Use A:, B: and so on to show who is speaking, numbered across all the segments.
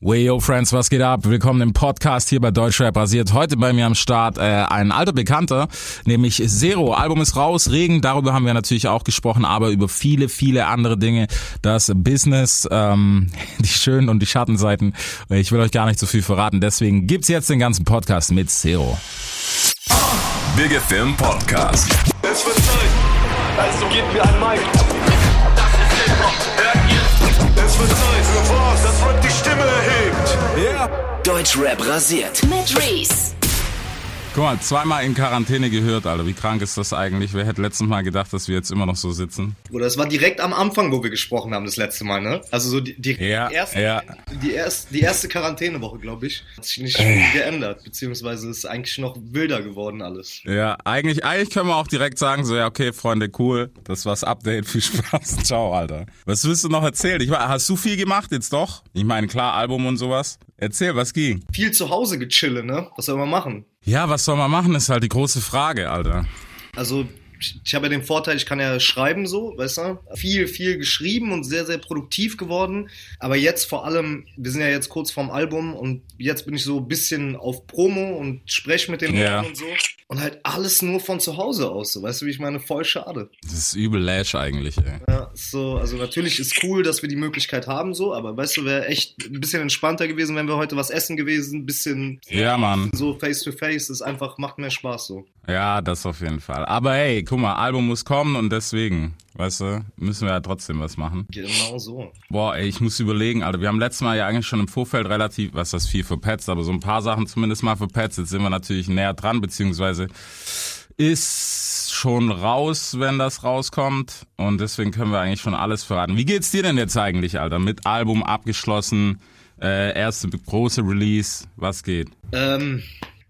A: Weyo Friends, was geht ab? Willkommen im Podcast hier bei Deutschrap basiert. Heute bei mir am Start äh, ein alter Bekannter, nämlich Zero. Album ist raus, Regen, darüber haben wir natürlich auch gesprochen, aber über viele, viele andere Dinge. Das Business, ähm, die schönen und die Schattenseiten. Ich will euch gar nicht so viel verraten, deswegen gibt's jetzt den ganzen Podcast mit Zero.
B: Big Film Podcast.
C: Es wird Zeit, also gebt mir ein Mic. Das ist Hip-Hop, hört ihr? Es wird Zeit
D: Deutschrap rasiert.
E: Mit Reese.
A: Guck mal, zweimal in Quarantäne gehört, Alter. Wie krank ist das eigentlich? Wer hätte letztes Mal gedacht, dass wir jetzt immer noch so sitzen?
F: Oder es war direkt am Anfang, wo wir gesprochen haben, das letzte Mal, ne? Also so die, die,
A: Ja,
F: erste,
A: ja.
F: die, erste, die erste Quarantänewoche, glaube ich, hat sich nicht viel geändert, beziehungsweise ist eigentlich noch wilder geworden alles.
A: Ja, eigentlich, eigentlich können wir auch direkt sagen, so, ja, okay, Freunde, cool. Das war's Update. Viel Spaß. Ciao, Alter. Was willst du noch erzählen? Ich hast du viel gemacht jetzt doch? Ich meine, klar, Album und sowas. Erzähl, was ging?
F: Viel zu Hause gechille, ne? Was soll man machen?
A: Ja, was soll man machen, ist halt die große Frage, Alter.
F: Also ich, habe ja den Vorteil, ich kann ja schreiben so, weißt du? Viel, viel geschrieben und sehr, sehr produktiv geworden. Aber jetzt vor allem, wir sind ja jetzt kurz vorm Album und jetzt bin ich so ein bisschen auf Promo und spreche mit den
A: Ja.
F: Leuten und so. Und halt alles nur von zu Hause aus, so, weißt du, wie ich meine? Voll schade.
A: Das ist übel Lash eigentlich, ey.
F: Ja, so, also natürlich ist cool, dass wir die Möglichkeit haben, so, aber weißt du, wäre echt ein bisschen entspannter gewesen, wenn wir heute was essen gewesen, ein bisschen
A: Ja, Mann.
F: so face to face, ist einfach, macht mehr Spaß so.
A: Ja, das auf jeden Fall. Aber hey, guck mal, Album muss kommen und deswegen, weißt du, müssen wir ja trotzdem was machen.
F: Genau so.
A: Boah, ey, ich muss überlegen, Alter. Wir haben letztes Mal ja eigentlich schon im Vorfeld relativ, was das viel verpetzt, aber so ein paar Sachen zumindest mal verpetzt. Jetzt sind wir natürlich näher dran, beziehungsweise ist schon raus, wenn das rauskommt. Und deswegen können wir eigentlich schon alles verraten. Wie geht's dir denn jetzt eigentlich, Alter? Mit Album abgeschlossen, äh, erste große Release, was geht?
F: Ähm,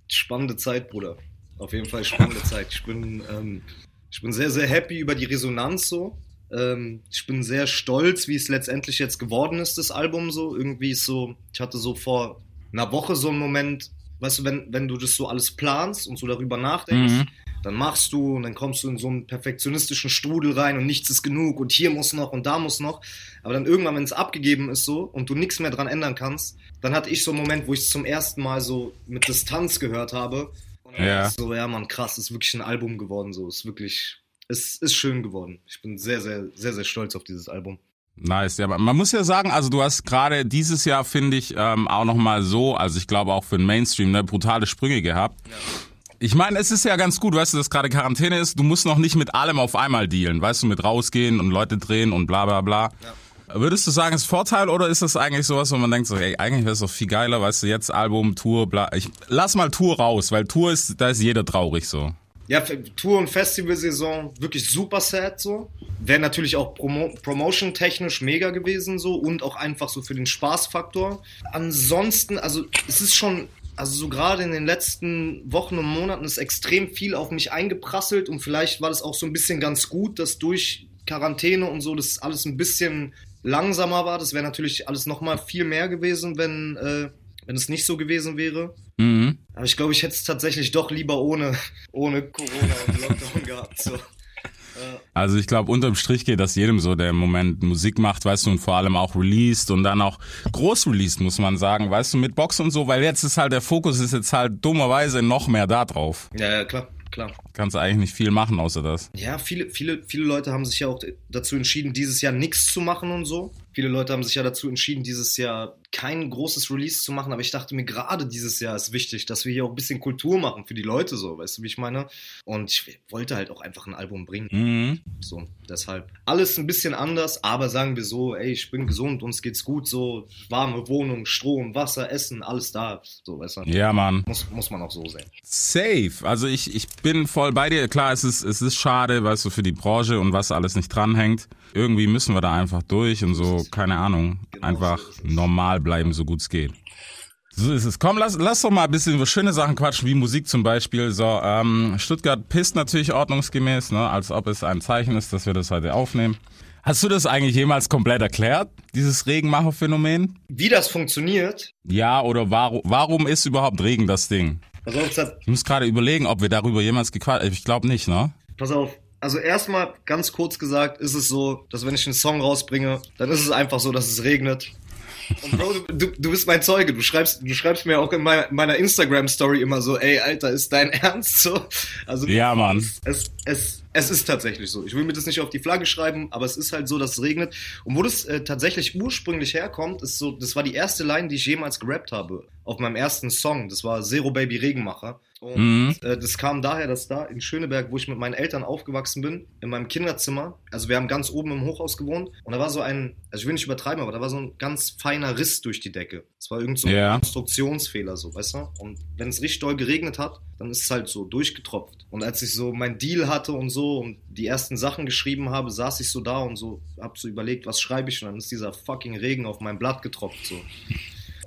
F: spannende Zeit, Bruder. Auf jeden Fall spannende Zeit. Ich bin, ähm, ich bin sehr, sehr happy über die Resonanz so. Ähm, ich bin sehr stolz, wie es letztendlich jetzt geworden ist, das Album so. Irgendwie ist so, ich hatte so vor einer Woche so einen Moment, weißt du, wenn, wenn du das so alles planst und so darüber nachdenkst,
A: Mhm.
F: dann machst du und dann kommst du in so einen perfektionistischen Strudel rein und nichts ist genug und hier muss noch und da muss noch. Aber dann irgendwann, wenn es abgegeben ist so und du nichts mehr dran ändern kannst, dann hatte ich so einen Moment, wo ich es zum ersten Mal so mit Distanz gehört habe.
A: Ja.
F: so, ja man, krass, ist wirklich ein Album geworden so, ist wirklich, es ist schön geworden. Ich bin sehr, sehr, sehr, sehr stolz auf dieses Album.
A: Nice, ja, aber man muss ja sagen, also du hast gerade dieses Jahr, finde ich, ähm, auch nochmal so, also ich glaube auch für den Mainstream, ne, brutale Sprünge gehabt. Ich meine, es ist ja ganz gut, weißt du, dass gerade Quarantäne ist, du musst noch nicht mit allem auf einmal dealen, weißt du, mit rausgehen und Leute drehen und bla bla bla. Würdest du sagen, ist Vorteil oder ist das eigentlich sowas, wo man denkt so, ey, eigentlich wäre es doch viel geiler, weißt du, jetzt Album, Tour, bla. Ich lass mal Tour raus, weil Tour ist, da ist jeder traurig so.
F: Ja, Tour- und Festivalsaison wirklich super sad so. Wäre natürlich auch Promo Promotion-technisch mega gewesen so und auch einfach so für den Spaßfaktor. Ansonsten, also es ist schon, also so gerade in den letzten Wochen und Monaten ist extrem viel auf mich eingeprasselt und vielleicht war das auch so ein bisschen ganz gut, dass durch Quarantäne und so das alles ein bisschen langsamer war. Das wäre natürlich alles nochmal viel mehr gewesen, wenn, äh, wenn es nicht so gewesen wäre.
A: Mhm.
F: Aber ich glaube, ich hätte es tatsächlich doch lieber ohne, ohne Corona und Lockdown gehabt. So.
A: Also ich glaube, unterm Strich geht das jedem so, der im Moment Musik macht, weißt du, und vor allem auch released und dann auch groß released, muss man sagen, weißt du, mit Box und so, weil jetzt ist halt der Fokus ist jetzt halt dummerweise noch mehr da drauf.
F: Ja, ja, klar, klar.
A: Kannst du eigentlich nicht viel machen außer das.
F: Ja, viele, viele, viele Leute haben sich ja auch dazu entschieden, dieses Jahr nichts zu machen und so. Viele Leute haben sich ja dazu entschieden, dieses Jahr kein großes Release zu machen, aber ich dachte mir, gerade dieses Jahr ist wichtig, dass wir hier auch ein bisschen Kultur machen für die Leute so, weißt du, wie ich meine? Und ich wollte halt auch einfach ein Album bringen.
A: Mhm.
F: So, deshalb. Alles ein bisschen anders, aber sagen wir so, ey, ich bin gesund, uns geht's gut, so, warme Wohnung, Strom, Wasser, Essen, alles da, so, weißt du.
A: Ja, Mann.
F: Muss, muss man auch so sehen.
A: Safe. Also ich, ich bin voll bei dir. Klar, es ist, es ist schade, weißt du, für die Branche und was alles nicht dranhängt. Irgendwie müssen wir da einfach durch und so, keine Ahnung,
F: Genau
A: einfach
F: so
A: normal bleiben, so gut es geht. So ist es. Komm, lass, lass doch mal ein bisschen über schöne Sachen quatschen, wie Musik zum Beispiel. So, ähm, Stuttgart pisst natürlich ordnungsgemäß, ne, als ob es ein Zeichen ist, dass wir das heute aufnehmen. Hast du das eigentlich jemals komplett erklärt, dieses Regenmacher-Phänomen?
F: Wie das funktioniert,
A: Ja, oder warum, warum ist überhaupt Regen das Ding?
F: pass auf, Zat,
A: Ich muss gerade überlegen, ob wir darüber jemals gequatscht Ich glaube nicht, ne?
F: pass auf. Also erstmal ganz kurz gesagt ist es so, dass wenn ich einen Song rausbringe, dann ist es einfach so, dass es regnet. Und Bro, du, du bist mein Zeuge. Du schreibst, du schreibst mir auch in meiner, meiner Instagram-Story immer so, ey, Alter, ist dein Ernst so? Also,
A: Ja, Mann.
F: Es, es, es ist tatsächlich so. Ich will mir das nicht auf die Flagge schreiben, aber es ist halt so, dass es regnet. Und wo das äh, tatsächlich ursprünglich herkommt, ist so, das war die erste Line, die ich jemals gerappt habe. Auf meinem ersten Song. Das war Zero Baby Regenmacher. Und
A: Mhm.
F: äh, das kam daher, dass da in Schöneberg, wo ich mit meinen Eltern aufgewachsen bin, in meinem Kinderzimmer, also wir haben ganz oben im Hochhaus gewohnt, und da war so ein, also ich will nicht übertreiben, aber da war so ein ganz feiner Riss durch die Decke. Es war irgend so ein
A: Ja.
F: Konstruktionsfehler, so, weißt du? Und wenn es richtig doll geregnet hat, dann ist es halt so durchgetropft. Und als ich so mein Deal hatte und so und die ersten Sachen geschrieben habe, saß ich so da und so, hab so überlegt, was schreibe ich? Und dann ist dieser fucking Regen auf mein Blatt getropft, so.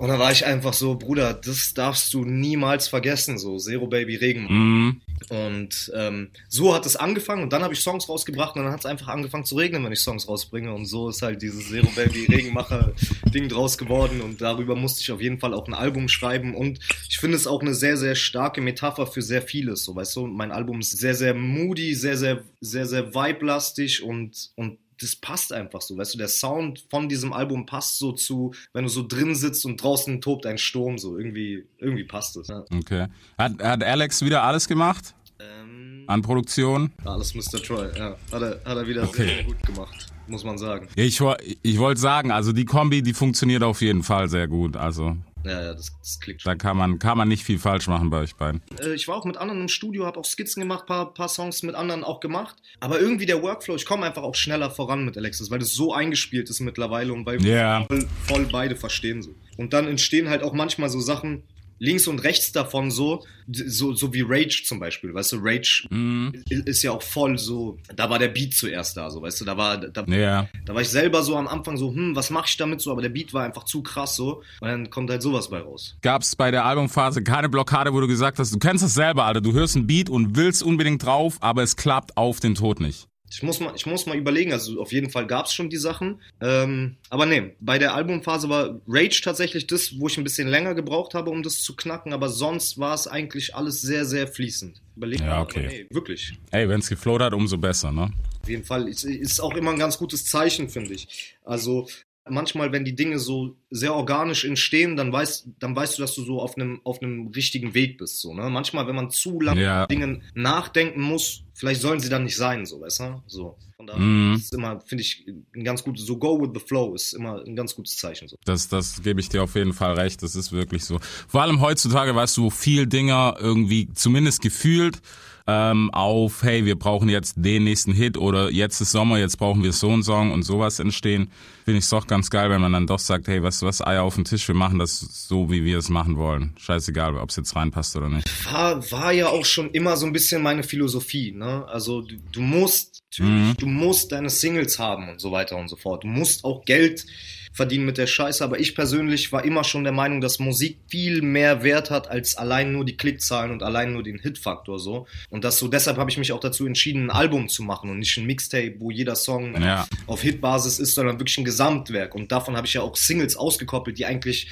F: Und dann war ich einfach so, Bruder, das darfst du niemals vergessen, so Zero Baby Regen.
A: Mhm.
F: Und ähm, so hat es angefangen und dann habe ich Songs rausgebracht und dann hat es einfach angefangen zu regnen, wenn ich Songs rausbringe. Und so ist halt dieses Zero Baby Regenmacher Ding draus geworden und darüber musste ich auf jeden Fall auch ein Album schreiben. Und ich finde es auch eine sehr, sehr starke Metapher für sehr vieles. So, weißt du, mein Album ist sehr, sehr moody, sehr, sehr, sehr, sehr vibe-lastig und, und das passt einfach so, weißt du, der Sound von diesem Album passt so zu, wenn du so drin sitzt und draußen tobt ein Sturm, so irgendwie, irgendwie passt es. Ja.
A: Okay. Hat, hat Alex wieder alles gemacht
F: Ähm,
A: an Produktion?
F: alles Mr. Troy, ja. Hat er, hat er wieder
A: Okay.
F: sehr, gut gemacht, muss man sagen.
A: Ich, ich wollte sagen, also die Kombi, die funktioniert auf jeden Fall sehr gut. Also
F: Ja, ja, das, das klickt
A: da
F: schon.
A: kann man, kann man nicht viel falsch machen bei euch beiden.
F: Äh, ich war auch mit anderen im Studio, habe auch Skizzen gemacht, paar, paar Songs mit anderen auch gemacht. Aber irgendwie der Workflow, ich komme einfach auch schneller voran mit Alexis, weil das so eingespielt ist mittlerweile und weil wir
A: Ja.
F: voll, voll beide verstehen so. Und dann entstehen halt auch manchmal so Sachen, links und rechts davon so, so, so wie Rage zum Beispiel, weißt du, Rage i- ist ja auch voll so, da war der Beat zuerst da, so, weißt du, da war, da,
A: Ja.
F: da war ich selber so am Anfang so, hm, was mache ich damit so, aber der Beat war einfach zu krass so und dann kommt halt sowas bei raus.
A: Gab es bei der Albumphase keine Blockade, wo du gesagt hast, du kennst das selber, Alter, du hörst ein Beat und willst unbedingt drauf, aber es klappt auf den Tod nicht.
F: Ich muss mal, ich muss mal überlegen, also auf jeden Fall gab es schon die Sachen. Ähm, aber nee, bei der Albumphase war Rage tatsächlich das, wo ich ein bisschen länger gebraucht habe, um das zu knacken, aber sonst war es eigentlich alles sehr, sehr fließend. Überlegen,
A: Ja, okay.
F: nee, wirklich.
A: Ey, wenn's geflowt hat, umso besser, ne?
F: Auf jeden Fall. Ist, ist auch immer ein ganz gutes Zeichen, finde ich. Also manchmal, wenn die Dinge so sehr organisch entstehen, dann weißt, dann weißt du, dass du so auf einem, auf einem richtigen Weg bist. So, ne? Manchmal, wenn man zu lange
A: Ja.
F: Dingen nachdenken muss, vielleicht sollen sie dann nicht sein, so, weißt du? So. Von daher
A: Mhm.
F: ist immer, finde ich, ein ganz gutes, so go with the flow ist immer ein ganz gutes Zeichen. So.
A: Das, das gebe ich dir auf jeden Fall recht. Das ist wirklich so. Vor allem heutzutage, weißt du, wo viel Dinger irgendwie zumindest gefühlt ähm, auf, hey, wir brauchen jetzt den nächsten Hit oder jetzt ist Sommer, jetzt brauchen wir so einen Song und sowas entstehen. Finde ich es doch ganz geil, wenn man dann doch sagt, hey, du was, Eier auf den Tisch, wir machen das so, wie wir es machen wollen. Scheißegal, ob es jetzt reinpasst oder nicht.
F: war, war ja auch schon immer so ein bisschen meine Philosophie. Ne? Also du, du musst, natürlich, du musst deine Singles haben und so weiter und so fort. Du musst auch Geld verdienen mit der Scheiße. Aber ich persönlich war immer schon der Meinung, dass Musik viel mehr Wert hat als allein nur die Klickzahlen und allein nur den Hitfaktor so. Und das so deshalb habe ich mich auch dazu entschieden, ein Album zu machen und nicht ein Mixtape, wo jeder Song
A: Ja.
F: auf Hitbasis ist, sondern wirklich ein Gesamtwerk. Und davon habe ich ja auch Singles ausgekoppelt, die eigentlich,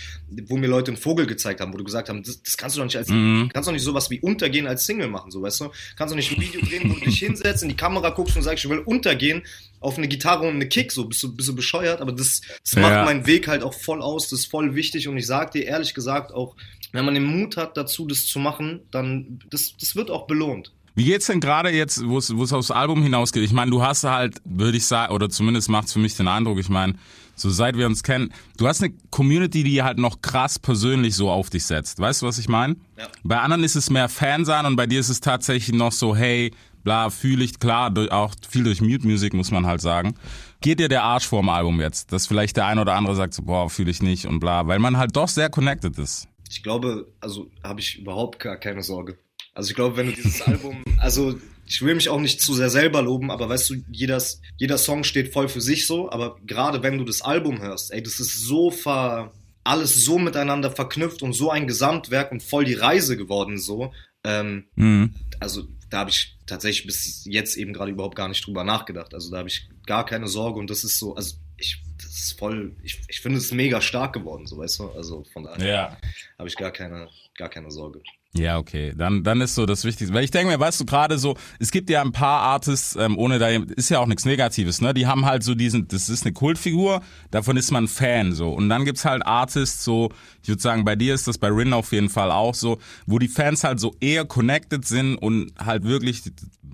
F: wo mir Leute einen Vogel gezeigt haben, wo du gesagt haben, das, das kannst du doch nicht als,
A: Mhm.
F: kannst doch nicht sowas wie untergehen als Single machen, so weißt du? Kannst doch nicht ein Video drehen, wo du dich hinsetzt, in die Kamera guckst und sagst, ich will untergehen auf eine Gitarre und eine Kick, so bist du, bist du bescheuert, aber das, das
A: Ja.
F: macht meinen Weg halt auch voll aus, das ist voll wichtig und ich sag dir ehrlich gesagt auch, wenn man den Mut hat dazu, das zu machen, dann, das, das wird auch belohnt.
A: Wie geht's denn gerade jetzt, wo es wo es aufs Album hinausgeht? Ich meine, du hast halt, würde ich sagen, oder zumindest macht's für mich den Eindruck, ich meine, so seit wir uns kennen, du hast eine Community, die halt noch krass persönlich so auf dich setzt. Weißt du, was ich meine?
F: Ja.
A: Bei anderen ist es mehr Fan sein und bei dir ist es tatsächlich noch so, hey, bla, fühle ich, klar, durch, auch viel durch Mute Music, muss man halt sagen. Geht dir der Arsch vorm Album jetzt? Dass vielleicht der ein oder andere sagt so, boah, fühle ich nicht und bla, weil man halt doch sehr connected ist.
F: Ich glaube, also habe ich überhaupt gar keine Sorge. Also ich glaube, wenn du dieses Album, also ich will mich auch nicht zu sehr selber loben, aber weißt du, jeder, jeder Song steht voll für sich so, aber gerade wenn du das Album hörst, ey, das ist so ver, alles so miteinander verknüpft und so ein Gesamtwerk und voll die Reise geworden so. Ähm,
A: Mhm.
F: also da habe ich tatsächlich bis jetzt eben gerade überhaupt gar nicht drüber nachgedacht. Also da habe ich gar keine Sorge und das ist so, also ich, das ist voll, ich, ich finde es mega stark geworden, so weißt du. Also von daher
A: Ja.
F: habe ich gar keine, gar keine Sorge.
A: Ja, okay. Dann, dann ist so das Wichtigste. Weil ich denke mir, weißt du, gerade so, es gibt ja ein paar Artists, ähm, ohne da, ist ja auch nichts Negatives, ne? Die haben halt so diesen, das ist eine Kultfigur, davon ist man Fan, so. Und dann gibt's halt Artists, so, ich würde sagen, bei dir ist das bei Rin auf jeden Fall auch so, wo die Fans halt so eher connected sind und halt wirklich,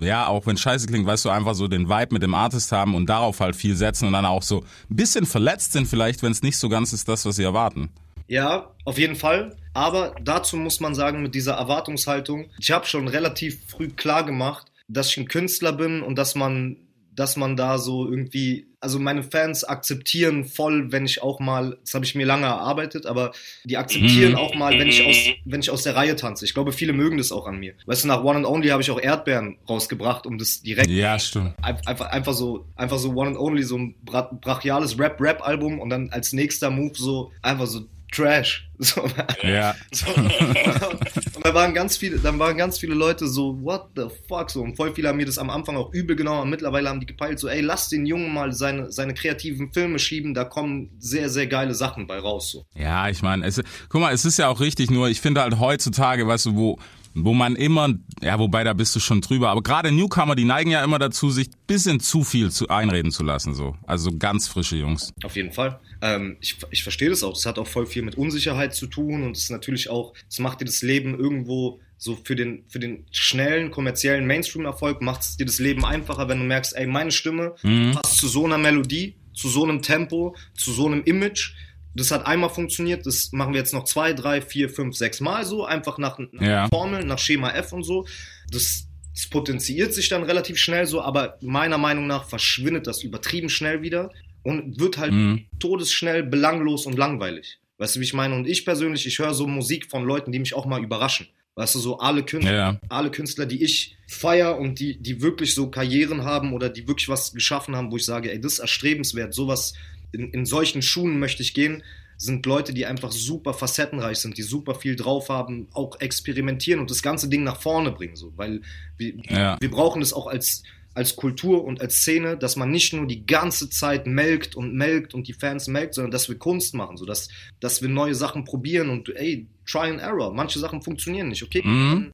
A: ja, auch wenn scheiße klingt, weißt du, einfach so den Vibe mit dem Artist haben und darauf halt viel setzen und dann auch so ein bisschen verletzt sind vielleicht, wenn es nicht so ganz ist das, was sie erwarten.
F: Ja, auf jeden Fall. Aber dazu muss man sagen, mit dieser Erwartungshaltung, ich habe schon relativ früh klar gemacht, dass ich ein Künstler bin und dass man, dass man da so irgendwie, also meine Fans akzeptieren voll, wenn ich auch mal, das habe ich mir lange erarbeitet, aber die akzeptieren
A: Mhm.
F: auch mal, wenn ich aus, wenn ich aus der Reihe tanze. Ich glaube, viele mögen das auch an mir. Weißt du, nach One and Only habe ich auch Erdbeeren rausgebracht, um das direkt
A: Ja, stimmt.
F: Ein- einfach, einfach so, einfach so One and Only, so ein bra brachiales Rap-Rap-Album und dann als nächster Move so einfach so Trash. So,
A: Ja.
F: so. Und da waren ganz viele, dann waren ganz viele Leute so, what the fuck, so. Und voll viele haben mir das am Anfang auch übel genommen, aber mittlerweile haben die gepeilt, so, ey, lass den Jungen mal seine, seine kreativen Filme schieben, da kommen sehr, sehr geile Sachen bei raus, so.
A: Ja, ich meine, guck mal, es ist ja auch richtig, nur ich finde halt heutzutage, weißt du, wo, wo man immer, ja, wobei da bist du schon drüber, aber gerade Newcomer, die neigen ja immer dazu, sich bisschen zu viel zu einreden zu lassen, so. Also ganz frische Jungs.
F: Auf jeden Fall. Ähm, ich, ich verstehe das auch. Das hat auch voll viel mit Unsicherheit zu tun und es ist natürlich auch, es macht dir das Leben irgendwo so für den, für den schnellen, kommerziellen Mainstream-Erfolg macht es dir das Leben einfacher, wenn du merkst, ey, meine Stimme passt zu so einer Melodie, zu so einem Tempo, zu so einem Image. Das hat einmal funktioniert, das machen wir jetzt noch zwei, drei, vier, fünf, sechs Mal so, einfach nach, nach
A: Ja.
F: Formeln, nach Schema F und so. Das, das potenziert sich dann relativ schnell so, aber meiner Meinung nach verschwindet das übertrieben schnell wieder und wird halt
A: Mhm.
F: todesschnell belanglos und langweilig. Weißt du, wie ich meine? Und ich persönlich, ich höre so Musik von Leuten, die mich auch mal überraschen. Weißt du, so alle Künstler,
A: Ja.
F: alle Künstler, die ich feier und die, die wirklich so Karrieren haben oder die wirklich was geschaffen haben, wo ich sage, ey, das ist erstrebenswert, sowas, in, in solchen Schuhen möchte ich gehen, sind Leute, die einfach super facettenreich sind, die super viel drauf haben, auch experimentieren und das ganze Ding nach vorne bringen, so, weil wir,
A: Ja.
F: wir brauchen es auch als, als Kultur und als Szene, dass man nicht nur die ganze Zeit melkt und melkt und die Fans melkt, sondern dass wir Kunst machen, so dass, dass wir neue Sachen probieren und ey, try and error. Manche Sachen funktionieren nicht, okay?
A: Mhm.
F: Dann,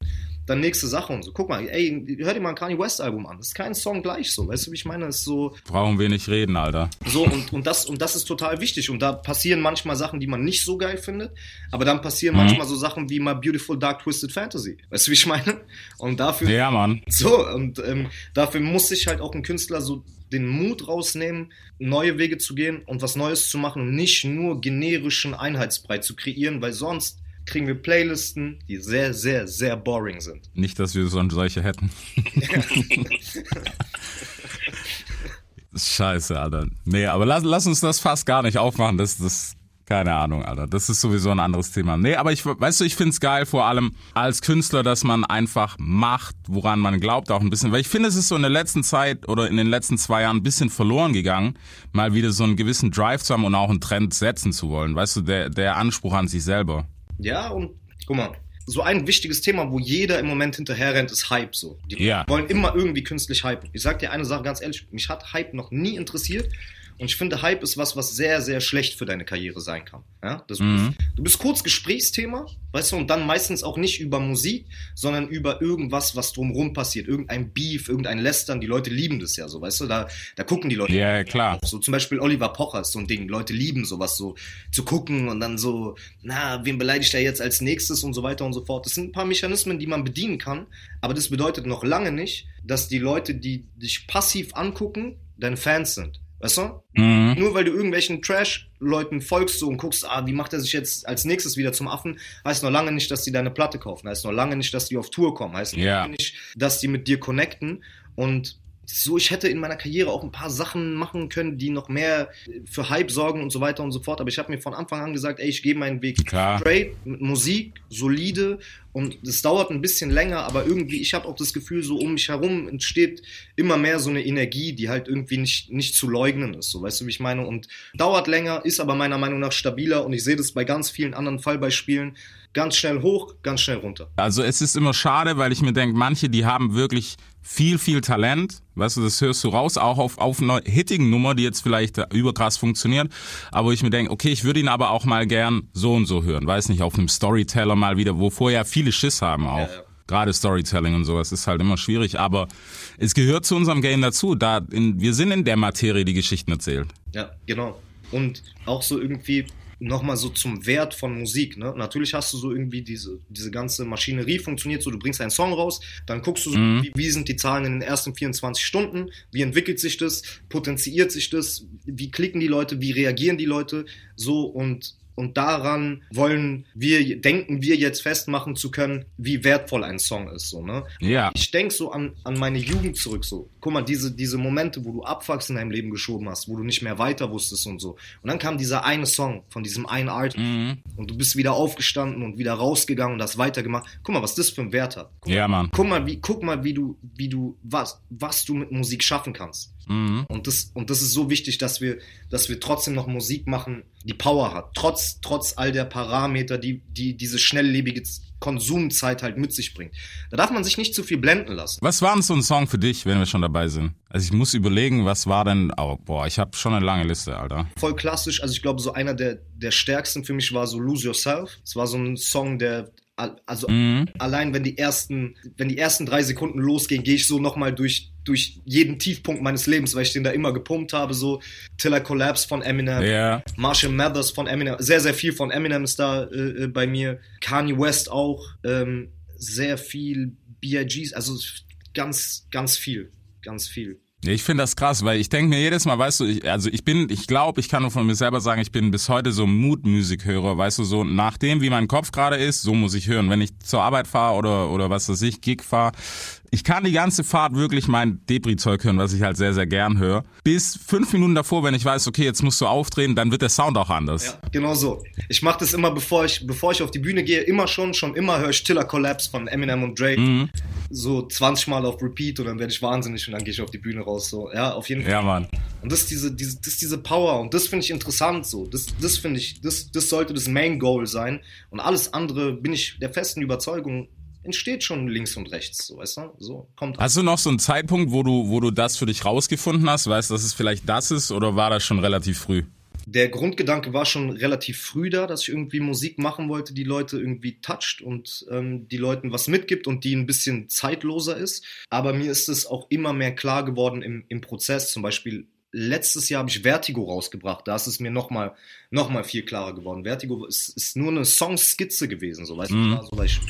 F: dann nächste Sache und so. Guck mal, ey, hör dir mal ein Kanye West Album an. Das ist kein Song gleich so. Weißt du, wie ich meine? Das ist so,
A: Brauchen wir nicht reden, Alter.
F: so und, und, das, und das ist total wichtig. Und da passieren manchmal Sachen, die man nicht so geil findet. Aber dann passieren
A: Mhm.
F: manchmal so Sachen wie My Beautiful Dark Twisted Fantasy. Weißt du, wie ich meine? Und dafür,
A: Ja, Mann.
F: so, und ähm, dafür muss sich halt auch ein Künstler so den Mut rausnehmen, neue Wege zu gehen und was Neues zu machen und nicht nur generischen Einheitsbrei zu kreieren, weil sonst kriegen wir Playlisten, die sehr, sehr, sehr boring sind.
A: Nicht, dass wir so solche hätten. Scheiße, Alter. Nee, aber lass, lass uns das fast gar nicht aufmachen. Das, das, keine Ahnung, Alter. Das ist sowieso ein anderes Thema. Nee, aber ich, weißt du, ich find's geil, vor allem als Künstler, dass man einfach macht, woran man glaubt, auch ein bisschen. Weil ich finde, es ist so in der letzten Zeit oder in den letzten zwei Jahren ein bisschen verloren gegangen, mal wieder so einen gewissen Drive zu haben und auch einen Trend setzen zu wollen. Weißt du, der, der Anspruch an sich selber.
F: Ja, und guck mal, so ein wichtiges Thema, wo jeder im Moment hinterher rennt, ist Hype so. Die
A: Ja.
F: wollen immer irgendwie künstlich hypen. Ich sag dir eine Sache ganz ehrlich, mich hat Hype noch nie interessiert. Und ich finde, Hype ist was, was sehr, sehr schlecht für deine Karriere sein kann. Ja? Das,
A: Mhm.
F: Du bist kurz Gesprächsthema, weißt du, und dann meistens auch nicht über Musik, sondern über irgendwas, was drumherum passiert. Irgendein Beef, irgendein Lästern. Die Leute lieben das ja so, weißt du, da, da gucken die Leute.
A: Ja, klar.
F: So zum Beispiel Oliver Pocher ist so ein Ding. Leute lieben sowas so zu gucken und dann so, na, wen beleidigt er jetzt als nächstes und so weiter und so fort. Das sind ein paar Mechanismen, die man bedienen kann, aber das bedeutet noch lange nicht, dass die Leute, die dich passiv angucken, deine Fans sind. Weißt du?
A: Mhm.
F: Nur weil du irgendwelchen Trash-Leuten folgst so und guckst, ah, wie macht er sich jetzt als nächstes wieder zum Affen, heißt noch lange nicht, dass die deine Platte kaufen, heißt noch lange nicht, dass die auf Tour kommen, heißt noch
A: Ja.
F: lange nicht, dass die mit dir connecten und so, ich hätte in meiner Karriere auch ein paar Sachen machen können, die noch mehr für Hype sorgen und so weiter und so fort. Aber ich habe mir von Anfang an gesagt, ey, ich gehe meinen Weg
A: Klar.
F: straight, mit Musik, solide und es dauert ein bisschen länger, aber irgendwie, ich habe auch das Gefühl, so um mich herum entsteht immer mehr so eine Energie, die halt irgendwie nicht, nicht zu leugnen ist. So, weißt du, wie ich meine? Und dauert länger, ist aber meiner Meinung nach stabiler und ich sehe das bei ganz vielen anderen Fallbeispielen. Ganz schnell hoch, ganz schnell runter.
A: Also es ist immer schade, weil ich mir denke, manche, die haben wirklich viel, viel Talent. Weißt du, das hörst du raus, auch auf, auf einer hittigen Nummer, die jetzt vielleicht äh, überkrass funktioniert. Aber ich mir denke, okay, ich würde ihn aber auch mal gern so und so hören. Weiß nicht, auf einem Storyteller mal wieder, wo vorher viel viele Schiss haben auch.
F: Ja, ja.
A: Gerade Storytelling und sowas ist halt immer schwierig, aber es gehört zu unserem Game dazu. Da in, wir sind in der Materie, die Geschichten erzählt.
F: Ja, genau. Und auch so irgendwie nochmal so zum Wert von Musik. Ne? Natürlich hast du so irgendwie diese, diese ganze Maschinerie funktioniert so, du bringst einen Song raus, dann guckst du so, wie, wie sind die Zahlen in den ersten 24 Stunden, wie entwickelt sich das, potenziert sich das, wie klicken die Leute, wie reagieren die Leute so und und daran wollen wir, denken wir jetzt festmachen zu können, wie wertvoll ein Song ist. So, ne?
A: Ja.
F: Ich denke so an, an meine Jugend zurück. So, guck mal, diese, diese Momente, wo du Abwachs in deinem Leben geschoben hast, wo du nicht mehr weiter wusstest und so. Und dann kam dieser eine Song von diesem einen Art
A: Mhm.
F: und du bist wieder aufgestanden und wieder rausgegangen und hast weitergemacht. Guck mal, was das für einen Wert hat. Guck
A: Ja,
F: mal,
A: Mann.
F: Guck mal, wie, guck mal, wie du, wie du, was, was du mit Musik schaffen kannst.
A: Mhm.
F: Und das, und das ist so wichtig, dass wir, dass wir trotzdem noch Musik machen, die Power hat. Trotz, trotz all der Parameter, die, die diese schnelllebige Konsumzeit halt mit sich bringt. Da darf man sich nicht zu viel blenden lassen.
A: Was war denn so ein Song für dich, wenn wir schon dabei sind? Also ich muss überlegen, was war denn. Oh, boah, ich habe schon eine lange Liste, Alter.
F: Voll klassisch. Also ich glaube, so einer der, der stärksten für mich war so Lose Yourself. Es war so ein Song, der also
A: Mhm.
F: allein wenn die ersten, wenn die ersten drei Sekunden losgehen, gehe ich so nochmal durch, durch jeden Tiefpunkt meines Lebens, weil ich den da immer gepumpt habe, so. Till I Collapse von Eminem,
A: Ja.
F: Marshall Mathers von Eminem, sehr, sehr viel von Eminem ist da äh, äh, bei mir, Kanye West auch, ähm, sehr viel B.I.G.s, also ganz, ganz viel, ganz viel.
A: Ich finde das krass, weil ich denke mir jedes Mal, weißt du, ich, also ich bin, ich glaube, ich kann nur von mir selber sagen, ich bin bis heute so Mood-Musik-Hörer, weißt du, so. Nach dem, wie mein Kopf gerade ist, so muss ich hören. Wenn ich zur Arbeit fahre oder, oder was weiß ich, Gig fahre, ich kann die ganze Fahrt wirklich mein Debris-Zeug hören, was ich halt sehr, sehr gern höre. Bis fünf Minuten davor, wenn ich weiß, okay, jetzt musst du aufdrehen, dann wird der Sound auch anders.
F: Ja, genau so. Ich mache das immer, bevor ich, bevor ich auf die Bühne gehe, immer schon, schon immer höre ich Tiller Collapse von Eminem und Drake. So 20 Mal auf Repeat und dann werde ich wahnsinnig und dann gehe ich auf die Bühne raus. So, ja, auf jeden Fall.
A: Ja, Mann.
F: Und das ist diese, diese, das ist diese Power und das finde ich interessant so. Das, das finde ich, das, das sollte das Main Goal sein. Und alles andere bin ich der festen Überzeugung, entsteht schon links und rechts, so, weißt du? So, kommt
A: Hast du noch so einen Zeitpunkt, wo du, wo du das für dich rausgefunden hast, weißt, dass es vielleicht das ist, oder war das schon relativ früh?
F: der Grundgedanke war schon relativ früh da, dass ich irgendwie Musik machen wollte, die Leute irgendwie toucht und ähm, die Leuten was mitgibt und die ein bisschen zeitloser ist. Aber mir ist es auch immer mehr klar geworden im, im Prozess. Zum Beispiel letztes Jahr habe ich Vertigo rausgebracht. Da ist es mir nochmal noch mal viel klarer geworden. Vertigo ist, ist nur eine Songskizze gewesen, so weißt du, ich war so, weil ich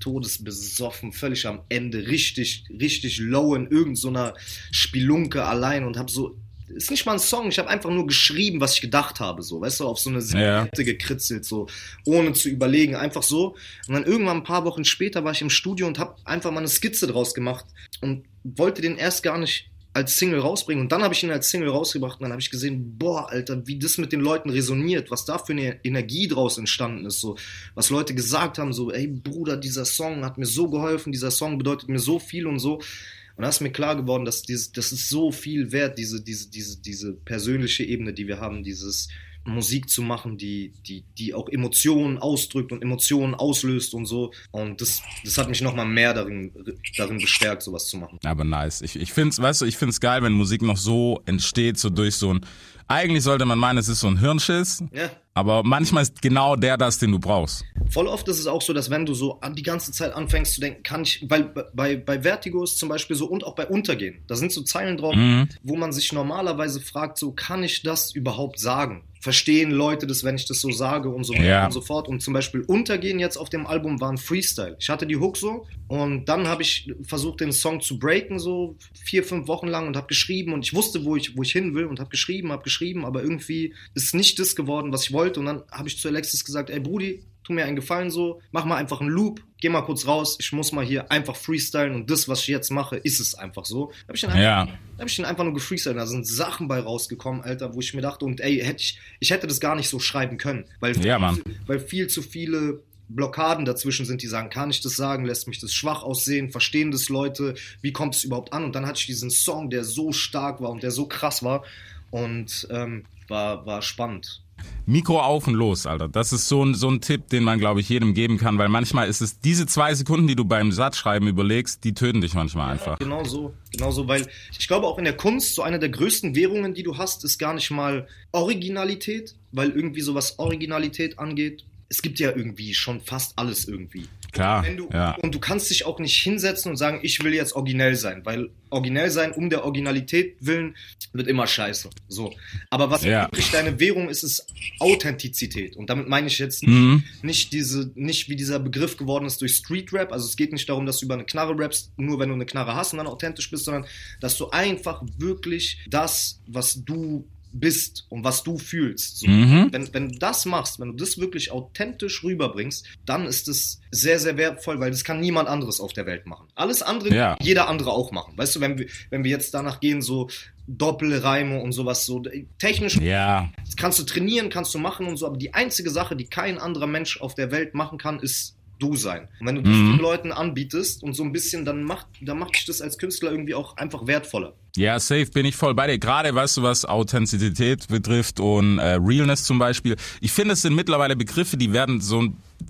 F: todesbesoffen, völlig am Ende, richtig, richtig low in irgendeiner Spelunke allein und habe so ist nicht mal ein Song, ich habe einfach nur geschrieben, was ich gedacht habe, so, weißt du, auf so eine Serviette gekritzelt, so, ohne zu überlegen, einfach so. Und dann irgendwann ein paar Wochen später war ich im Studio und habe einfach mal eine Skizze draus gemacht und wollte den erst gar nicht als Single rausbringen. Und dann habe ich ihn als Single rausgebracht und dann habe ich gesehen, boah, Alter, wie das mit den Leuten resoniert, was da für eine Energie draus entstanden ist, so, was Leute gesagt haben, so, ey Bruder, dieser Song hat mir so geholfen, dieser Song bedeutet mir so viel und so. Und da ist mir klar geworden, dass dieses, das ist so viel wert, diese, diese, diese, diese persönliche Ebene, die wir haben, dieses Musik zu machen, die, die, die auch Emotionen ausdrückt und Emotionen auslöst und so. Und das, das hat mich nochmal mehr darin, darin bestärkt, sowas zu machen.
A: Aber nice. Ich, ich find's, weißt du, ich geil, wenn Musik noch so entsteht, so durch so ein, eigentlich sollte man meinen, es ist so ein Hirnschiss.
F: Ja.
A: Aber manchmal ist genau der das, den du brauchst.
F: Voll oft ist es auch so, dass wenn du so die ganze Zeit anfängst zu denken, kann ich, weil bei, bei Vertigo ist zum Beispiel so und auch bei Untergehen, da sind so Zeilen drauf,
A: Mhm.
F: wo man sich normalerweise fragt, so kann ich das überhaupt sagen? Verstehen Leute das, wenn ich das so sage und so weiter
A: Ja.
F: und so fort. Und zum Beispiel Untergehen jetzt auf dem Album war ein Freestyle. Ich hatte die Hook so und dann habe ich versucht, den Song zu breaken, so vier, fünf Wochen lang und habe geschrieben und ich wusste, wo ich, wo ich hin will und habe geschrieben, habe geschrieben, aber irgendwie ist nicht das geworden, was ich wollte. Und dann habe ich zu Alexis gesagt, ey Brudi, tu mir einen Gefallen so, mach mal einfach einen Loop, geh mal kurz raus, ich muss mal hier einfach freestylen und das, was ich jetzt mache, ist es einfach so. Da habe ich, einfach-
A: Ja.
F: da hab ich dann einfach nur gefreestylt, da sind Sachen bei rausgekommen, Alter, wo ich mir dachte, und ey, hätte ich, ich hätte das gar nicht so schreiben können, weil,
A: Ja, Mann.
F: weil viel zu viele Blockaden dazwischen sind, die sagen, kann ich das sagen, lässt mich das schwach aussehen, verstehen das Leute, wie kommt es überhaupt an? Und dann hatte ich diesen Song, der so stark war und der so krass war und ähm, war, war spannend.
A: Mikro auf und los, Alter. Das ist so ein, so ein Tipp, den man, glaube ich, jedem geben kann, weil manchmal ist es diese zwei Sekunden, die du beim Satzschreiben überlegst, die töten dich manchmal einfach.
F: Genau so, genau so, weil ich glaube auch in der Kunst, so eine der größten Währungen, die du hast, ist gar nicht mal Originalität, weil irgendwie so was Originalität angeht, es gibt ja irgendwie schon fast alles irgendwie.
A: Klar,
F: du,
A: ja.
F: Und du kannst dich auch nicht hinsetzen und sagen, ich will jetzt originell sein, weil originell sein um der Originalität willen wird immer scheiße. So. Aber was
A: Ja.
F: wirklich deine Währung ist, ist Authentizität. Und damit meine ich jetzt nicht,
A: Mhm.
F: nicht diese, nicht wie dieser Begriff geworden ist durch Street Rap. Also es geht nicht darum, dass du über eine Knarre rappst, nur wenn du eine Knarre hast und dann authentisch bist, sondern dass du einfach wirklich das, was du bist und was du fühlst. So.
A: Mhm.
F: Wenn, wenn du das machst, wenn du das wirklich authentisch rüberbringst, dann ist es sehr, sehr wertvoll, weil das kann niemand anderes auf der Welt machen. Alles andere
A: Ja.
F: kann jeder andere auch machen. Weißt du, wenn wir, wenn wir jetzt danach gehen, so Doppelreime und sowas, so technisch
A: Ja,
F: kannst du trainieren, kannst du machen und so, aber die einzige Sache, die kein anderer Mensch auf der Welt machen kann, ist du sein. Und wenn du das
A: Mhm.
F: den Leuten anbietest und so ein bisschen, dann macht, dann macht dich das als Künstler irgendwie auch einfach wertvoller.
A: Ja, safe bin ich voll bei dir. Gerade, weißt du, was Authentizität betrifft und äh, Realness zum Beispiel. Ich finde, es sind mittlerweile Begriffe, die werden so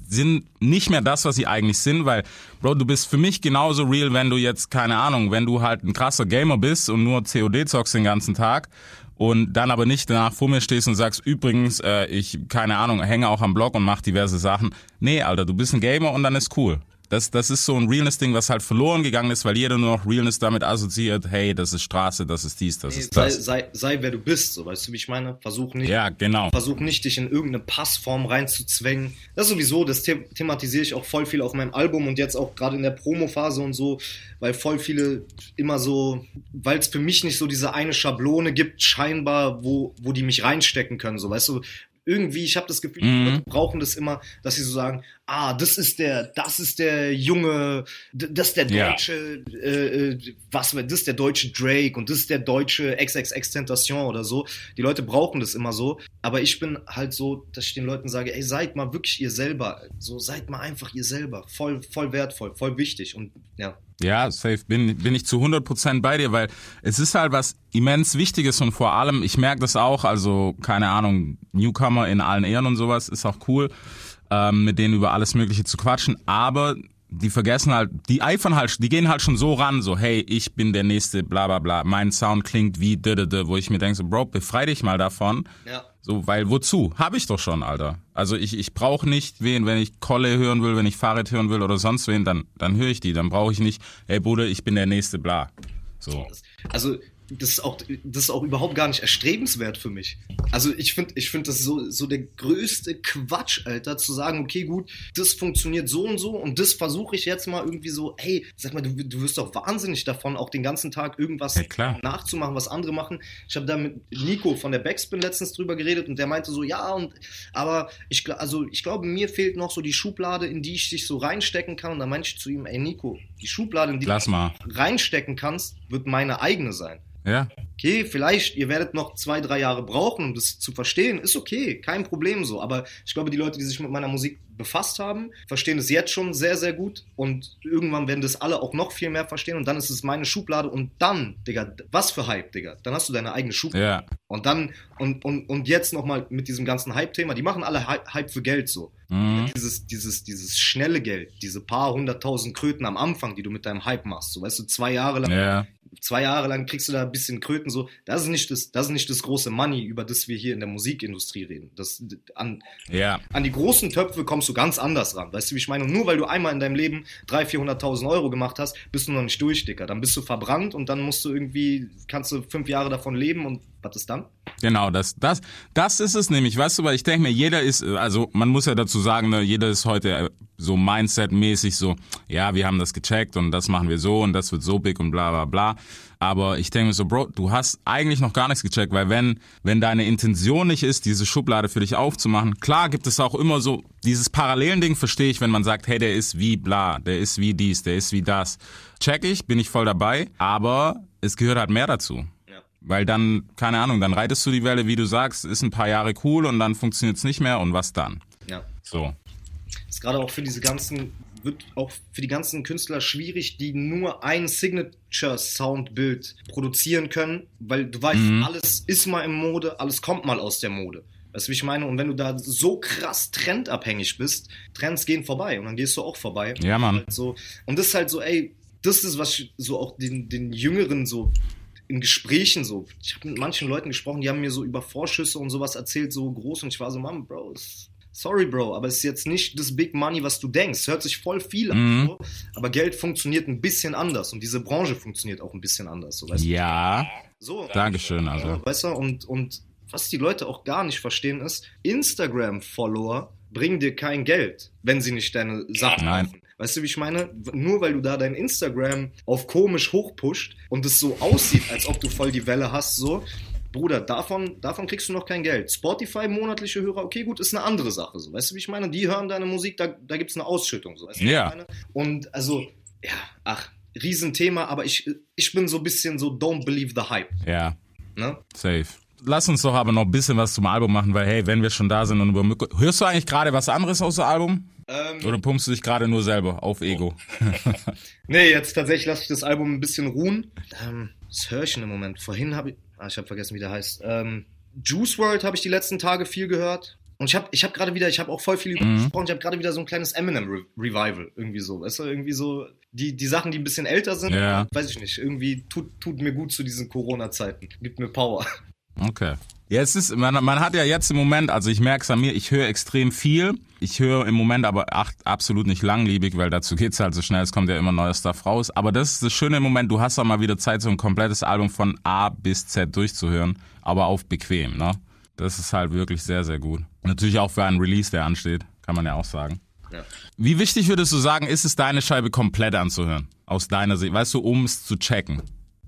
A: sind nicht mehr das, was sie eigentlich sind, weil, Bro, du bist für mich genauso real, wenn du jetzt, keine Ahnung, wenn du halt ein krasser Gamer bist und nur COD zockst den ganzen Tag und dann aber nicht danach vor mir stehst und sagst, übrigens, äh, ich, keine Ahnung, hänge auch am Blog und mach diverse Sachen. Nee, Alter, du bist ein Gamer und dann ist cool. Das, das ist so ein Realness-Ding, was halt verloren gegangen ist, weil jeder nur noch Realness damit assoziiert, hey, das ist Straße, das ist dies, das ist
F: sei,
A: das.
F: sei, sei wer du bist, so weißt du, wie ich meine? Versuch nicht,
A: Ja, genau.
F: versuch nicht, dich in irgendeine Passform reinzuzwängen. Das sowieso, das the thematisiere ich auch voll viel auf meinem Album und jetzt auch gerade in der Promophase und so, weil voll viele immer so, weil es für mich nicht so diese eine Schablone gibt, scheinbar, wo, wo die mich reinstecken können, so weißt du. Irgendwie, ich habe das Gefühl, die
A: Mhm.
F: Leute brauchen das immer, dass sie so sagen, ah, das ist der, das ist der junge, das ist der
A: Ja.
F: deutsche, äh, äh, was, das ist der deutsche Drake und das ist der deutsche XXX-Tentation oder so. Die Leute brauchen das immer so. Aber ich bin halt so, dass ich den Leuten sage, ey, seid mal wirklich ihr selber. So, seid mal einfach ihr selber. Voll, voll wertvoll, voll wichtig. Und ja.
A: Ja, safe. Bin, bin ich zu 100% bei dir, weil es ist halt was immens Wichtiges und vor allem, ich merke das auch, also keine Ahnung, Newcomer in allen Ehren und sowas ist auch cool, ähm, mit denen über alles Mögliche zu quatschen, aber die vergessen halt, die eifern halt, die gehen halt schon so ran, so hey, ich bin der nächste, bla bla bla, mein Sound klingt wie d, d, d wo ich mir denke, so Bro, befrei dich mal davon.
F: Ja.
A: So, weil wozu? Habe ich doch schon, Alter. Also ich, ich brauche nicht wen, wenn ich Kolle hören will, wenn ich Fahrrad hören will oder sonst wen, dann, dann höre ich die. Dann brauche ich nicht, hey Bruder, ich bin der nächste, bla. So.
F: Also, das ist auch, das ist auch überhaupt gar nicht erstrebenswert für mich. Also ich finde, ich finde das so, so der größte Quatsch, Alter, zu sagen, okay, gut, das funktioniert so und so und das versuche ich jetzt mal irgendwie so, hey, sag mal, du, du wirst doch wahnsinnig davon, auch den ganzen Tag irgendwas
A: Ja,
F: nachzumachen, was andere machen. Ich habe da mit Nico von der Backspin letztens drüber geredet und der meinte so, ja, und aber ich, also ich glaube, mir fehlt noch so die Schublade, in die ich dich so reinstecken kann. Und da meinte ich zu ihm, ey Nico, die Schublade, in die du reinstecken kannst, wird meine eigene sein.
A: Ja?
F: Okay, vielleicht, ihr werdet noch zwei, drei Jahre brauchen, um das zu verstehen. Ist okay, kein Problem so. Aber ich glaube, die Leute, die sich mit meiner Musik befasst haben, verstehen es jetzt schon sehr, sehr gut. Und irgendwann werden das alle auch noch viel mehr verstehen. Und dann ist es meine Schublade. Und dann, Digga, was für Hype, Digga. Dann hast du deine eigene Schublade.
A: Ja.
F: Und dann, und, und, und jetzt nochmal mit diesem ganzen Hype-Thema, die machen alle Hy- Hype für Geld so.
A: Mhm.
F: Dieses, dieses, dieses schnelle Geld, diese paar hunderttausend Kröten am Anfang, die du mit deinem Hype machst. So, weißt du, zwei Jahre lang
A: Ja.
F: Zwei Jahre lang kriegst du da ein bisschen Kröten so. Das ist nicht das, das ist nicht das große Money, über das wir hier in der Musikindustrie reden. Das, an,
A: Ja.
F: an die großen Töpfe kommst du ganz anders ran. Weißt du, wie ich meine? Und nur weil du einmal in deinem Leben 300.000, 400.000 Euro gemacht hast, bist du noch nicht durch, Dicker. Dann bist du verbrannt und dann musst du irgendwie, kannst du fünf Jahre davon leben und was ist dann?
A: Genau, das, das, das ist es nämlich, weißt du, weil ich denke mir, jeder ist, also man muss ja dazu sagen, ne, jeder ist heute äh, so Mindset-mäßig so, ja, wir haben das gecheckt und das machen wir so und das wird so big und bla bla bla. Aber ich denke mir so, Bro, du hast eigentlich noch gar nichts gecheckt, weil wenn, wenn deine Intention nicht ist, diese Schublade für dich aufzumachen, klar gibt es auch immer so, dieses parallelen Ding verstehe ich, wenn man sagt, hey, der ist wie bla, der ist wie dies, der ist wie das. Check ich, bin ich voll dabei, aber es gehört halt mehr dazu. Weil dann, keine Ahnung, dann reitest du die Welle, wie du sagst, ist ein paar Jahre cool und dann funktioniert's nicht mehr und was dann?
F: Ja.
A: So.
F: ist gerade auch für diese ganzen, wird auch für die ganzen Künstler schwierig, die nur ein Signature-Soundbild produzieren können, weil du weißt, alles ist mal im Mode, alles kommt mal aus der Mode. Weißt du, wie ich meine? Und wenn du da so krass trendabhängig bist, Trends gehen vorbei und dann gehst du auch vorbei.
A: Ja, Mann.
F: Halt so, und das ist halt so, ey, das ist, was ich so auch den, den Jüngeren so in Gesprächen so. Ich habe mit manchen Leuten gesprochen, die haben mir so über Vorschüsse und sowas erzählt, so groß und ich war so, Mann, Bro, sorry, Bro, aber es ist jetzt nicht das Big Money, was du denkst. Hört sich voll viel an, so, aber Geld funktioniert ein bisschen anders und diese Branche funktioniert auch ein bisschen anders. So, weißt du?
A: Ja,
F: so,
A: Dankeschön, also.
F: ja, weißt du, und, und was die Leute auch gar nicht verstehen ist, Instagram-Follower bringen dir kein Geld, wenn sie nicht deine Sachen
A: Nein.
F: kaufen. Weißt du, wie ich meine? Nur weil du da dein Instagram auf komisch hochpusht und es so aussieht, als ob du voll die Welle hast, so, Bruder, davon, davon kriegst du noch kein Geld. Spotify, monatliche Hörer, okay, gut, ist eine andere Sache. So. Weißt du, wie ich meine? Die hören deine Musik, da, da gibt es eine Ausschüttung. So. Weißt du,
A: Ja.
F: ich meine? Und also, ja, ach, Riesenthema, aber ich, ich bin so ein bisschen so, don't believe the hype.
A: Ja,
F: Ne?
A: safe. Lass uns doch aber noch ein bisschen was zum Album machen, weil hey, wenn wir schon da sind und über Mücke. Hörst du eigentlich gerade was anderes außer Album?
F: Ähm,
A: Oder pumpst du dich gerade nur selber auf Ego?
F: Nee, jetzt tatsächlich lasse ich das Album ein bisschen ruhen. Ähm, was höre ich denn im Moment? Vorhin habe ich, ah, ich habe vergessen, wie der heißt. Ähm, Juice World habe ich die letzten Tage viel gehört. Und ich habe ich hab gerade wieder, ich habe auch voll viel über ihn gesprochen, ich habe gerade wieder so ein kleines Eminem Re Revival, irgendwie so, weißt du, irgendwie so, die, die Sachen, die ein bisschen älter sind,
A: Ja.
F: weiß ich nicht, irgendwie tut, tut mir gut zu diesen Corona-Zeiten, gibt mir Power.
A: Okay. Ja, es ist, man, man hat ja jetzt im Moment, also ich merke es an mir, ich höre extrem viel. Ich höre im Moment aber ach, absolut nicht langlebig, weil dazu geht's halt so schnell, es kommt ja immer neuer Stuff raus. Aber das ist das Schöne im Moment, du hast auch mal wieder Zeit, so ein komplettes Album von A bis Z durchzuhören, aber auf bequem, ne? Das ist halt wirklich sehr, sehr gut. Natürlich auch für einen Release, der ansteht, kann man ja auch sagen.
F: Ja.
A: Wie wichtig würdest du sagen, ist es, deine Scheibe komplett anzuhören? Aus deiner Sicht, weißt du, um es zu checken?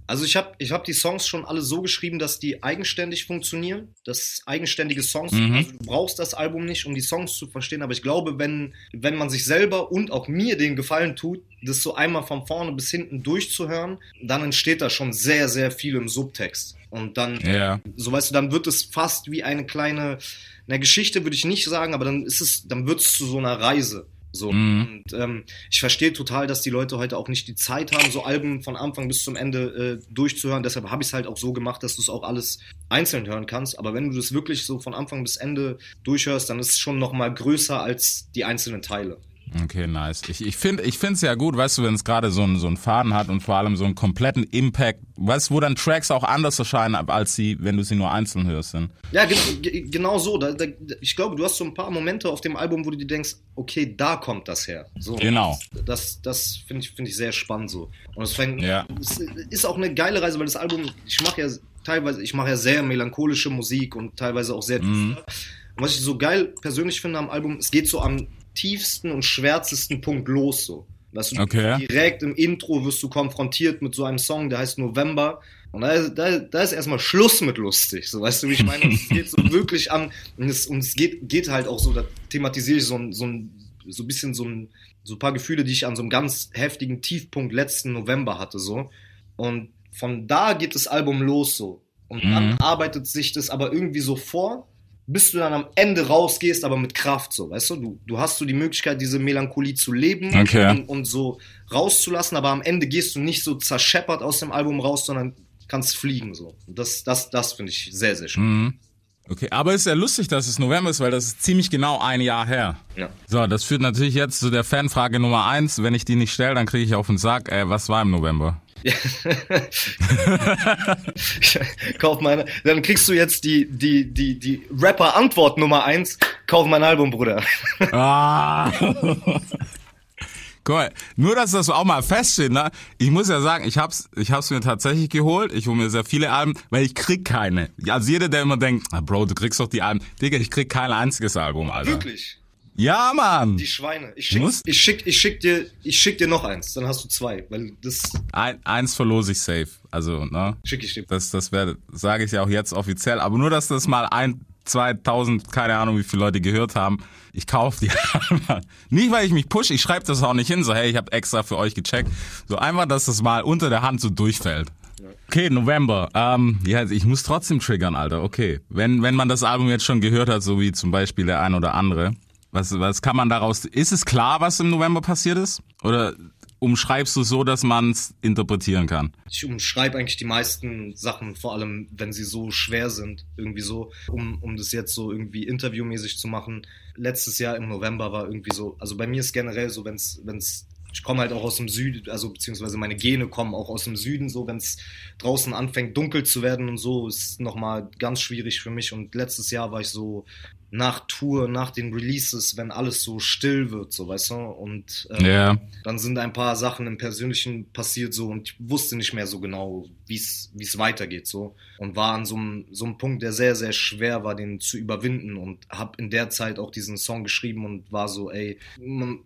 F: Also ich habe ich hab die Songs schon alle so geschrieben, dass die eigenständig funktionieren, dass eigenständige Songs,
A: Mhm.
F: also du brauchst das Album nicht, um die Songs zu verstehen, aber ich glaube, wenn, wenn man sich selber und auch mir den Gefallen tut, das so einmal von vorne bis hinten durchzuhören, dann entsteht da schon sehr, sehr viel im Subtext. Und dann,
A: Ja.
F: so weißt du, dann wird es fast wie eine kleine, eine Geschichte würde ich nicht sagen, aber dann ist es, dann wird es zu so einer Reise. So.
A: Mhm.
F: Und ähm, ich verstehe total, dass die Leute heute auch nicht die Zeit haben, so Alben von Anfang bis zum Ende äh, durchzuhören. Deshalb habe ich es halt auch so gemacht, dass du es auch alles einzeln hören kannst. Aber wenn du das wirklich so von Anfang bis Ende durchhörst, dann ist es schon noch mal größer als die einzelnen Teile.
A: Okay, nice. Ich, ich finde ich finde es ja gut, weißt du, wenn es gerade so einen so einen Faden hat und vor allem so einen kompletten Impact, weißt du, wo dann Tracks auch anders erscheinen, als sie, wenn du sie nur einzeln hörst. Sind.
F: Ja, ge ge genau so. Da, da, ich glaube, du hast so ein paar Momente auf dem Album, wo du dir denkst, okay, da kommt das her. So,
A: Genau.
F: Das, das finde ich, finde ich sehr spannend so. Und es fängt,
A: Ja.
F: es ist auch eine geile Reise, weil das Album, ich mache ja teilweise, ich mache ja sehr melancholische Musik und teilweise auch sehr
A: Mhm.
F: Und was ich so geil persönlich finde am Album, es geht so am tiefsten und schwärzesten Punkt los so. Weißt du,
A: Okay.
F: direkt im Intro wirst du konfrontiert mit so einem Song, der heißt November. Und da, ist- da, da ist erstmal Schluss mit lustig. So, weißt du, wie ich meine? es geht so wirklich an. Und es, und es geht, geht halt auch so, da thematisiere ich so ein, so ein, so ein bisschen so ein, so ein paar Gefühle, die ich an so einem ganz heftigen Tiefpunkt letzten November hatte, so. Und von da geht das Album los, so. Und dann
A: Mhm.
F: arbeitet sich das aber irgendwie so vor, bis du dann am Ende rausgehst, aber mit Kraft, so, weißt du? Du, du hast so die Möglichkeit, diese Melancholie zu leben
A: Okay.
F: und, und so rauszulassen, aber am Ende gehst du nicht so zerscheppert aus dem Album raus, sondern kannst fliegen, so. Und das, das, das finde ich sehr, sehr schön.
A: Mhm. Okay, aber es ist ja lustig, dass es November ist, weil das ist ziemlich genau ein Jahr her.
F: Ja.
A: So, das führt natürlich jetzt zu der Fanfrage Nummer eins. Wenn ich die nicht stelle, dann kriege ich auf den Sack. Äh, was war im November?
F: Kauf meine, dann kriegst du jetzt die, die, die, die Rapper-Antwort Nummer eins. Kauf mein Album, Bruder.
A: Ah. Mal, nur dass das auch mal feststeht, ne? Ich muss ja sagen, ich hab's, ich hab's mir tatsächlich geholt. Ich hole mir sehr viele Alben, weil ich krieg keine. Also jeder, der immer denkt, ah, Bro, du kriegst doch die Alben. Digga, ich krieg kein einziges Album, Alter.
F: Wirklich.
A: Ja, Mann.
F: Die Schweine. Ich schick,
A: Muss?
F: ich schick, ich schick dir, ich schick dir noch eins. Dann hast du zwei, weil das
A: Ein, eins verlose ich safe. Also, ne?
F: schick ich dir.
A: Das, das werde, sage ich ja auch jetzt offiziell. Aber nur, dass das mal ein, 2000, keine Ahnung, wie viele Leute gehört haben. Ich kaufe die einmal. Nicht, weil ich mich push, ich schreibe das auch nicht hin, so, hey, ich habe extra für euch gecheckt. So einfach, dass das mal unter der Hand so durchfällt. Okay, November. Ähm, ja, ich muss trotzdem triggern, Alter. Okay. Wenn, wenn man das Album jetzt schon gehört hat, so wie zum Beispiel der ein oder andere, was, was kann man daraus, ist es klar, was im November passiert ist? Oder umschreibst du so, dass man es interpretieren kann?
F: Ich umschreibe eigentlich die meisten Sachen, vor allem wenn sie so schwer sind, irgendwie so, um, um das jetzt so irgendwie interviewmäßig zu machen. Letztes Jahr im November war irgendwie so, also bei mir ist generell so, wenn es, wenn es, ich komme halt auch aus dem Süden, also beziehungsweise meine Gene kommen auch aus dem Süden, so wenn es draußen anfängt dunkel zu werden und so, ist nochmal ganz schwierig für mich. Und letztes Jahr war ich so nach Tour, nach den Releases, wenn alles so still wird, so weißt du, und ähm,
A: Ja.
F: dann sind ein paar Sachen im Persönlichen passiert so und ich wusste nicht mehr so genau, wie es weitergeht so und war an so einem so einem Punkt, der sehr sehr schwer war, den zu überwinden und habe in der Zeit auch diesen Song geschrieben und war so, ey,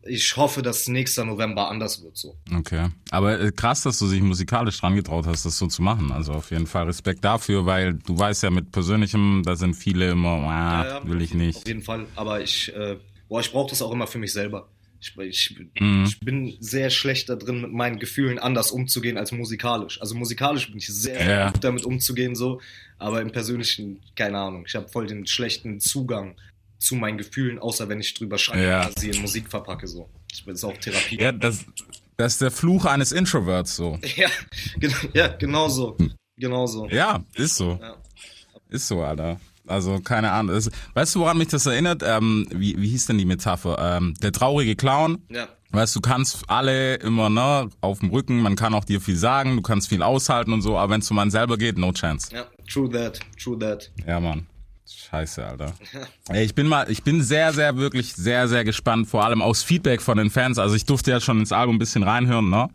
F: ich hoffe, dass nächster November anders wird so.
A: Okay. Aber äh, krass, dass du dich musikalisch dran getraut hast, das so zu machen. Also auf jeden Fall Respekt dafür, weil du weißt ja mit Persönlichem, da sind viele immer, ah,
F: Ja, ja,
A: will ich
F: Auf
A: nicht.
F: jeden Fall, aber ich, äh, boah, ich brauche das auch immer für mich selber. Ich, ich,
A: Mhm.
F: ich bin sehr schlecht da drin, mit meinen Gefühlen anders umzugehen als musikalisch. Also musikalisch bin ich sehr
A: Ja.
F: gut damit umzugehen, so, aber im Persönlichen, keine Ahnung. Ich habe voll den schlechten Zugang zu meinen Gefühlen, außer wenn ich drüber schreibe,
A: Ja.
F: dass sie in Musik verpacke, so. Ich bin ist auch Therapie.
A: Ja, das, das ist der Fluch eines Introverts so.
F: Ja, genau, ja, genau so. Genau so.
A: Ja, ist so.
F: Ja.
A: Ist so, Alter. Also, keine Ahnung. Das, weißt du, woran mich das erinnert? Ähm, wie, wie hieß denn die Metapher? Ähm, der traurige Clown.
F: Ja.
A: Weißt du, kannst alle immer, ne, auf dem Rücken, man kann auch dir viel sagen, du kannst viel aushalten und so, aber wenn es um einen selber geht, no chance.
F: Ja, true that, true that.
A: Ja, Mann. Scheiße, Alter. Ey, ich bin mal, ich bin sehr, sehr, wirklich sehr, sehr gespannt, vor allem aus Feedback von den Fans. Also ich durfte ja schon ins Album ein bisschen reinhören, ne?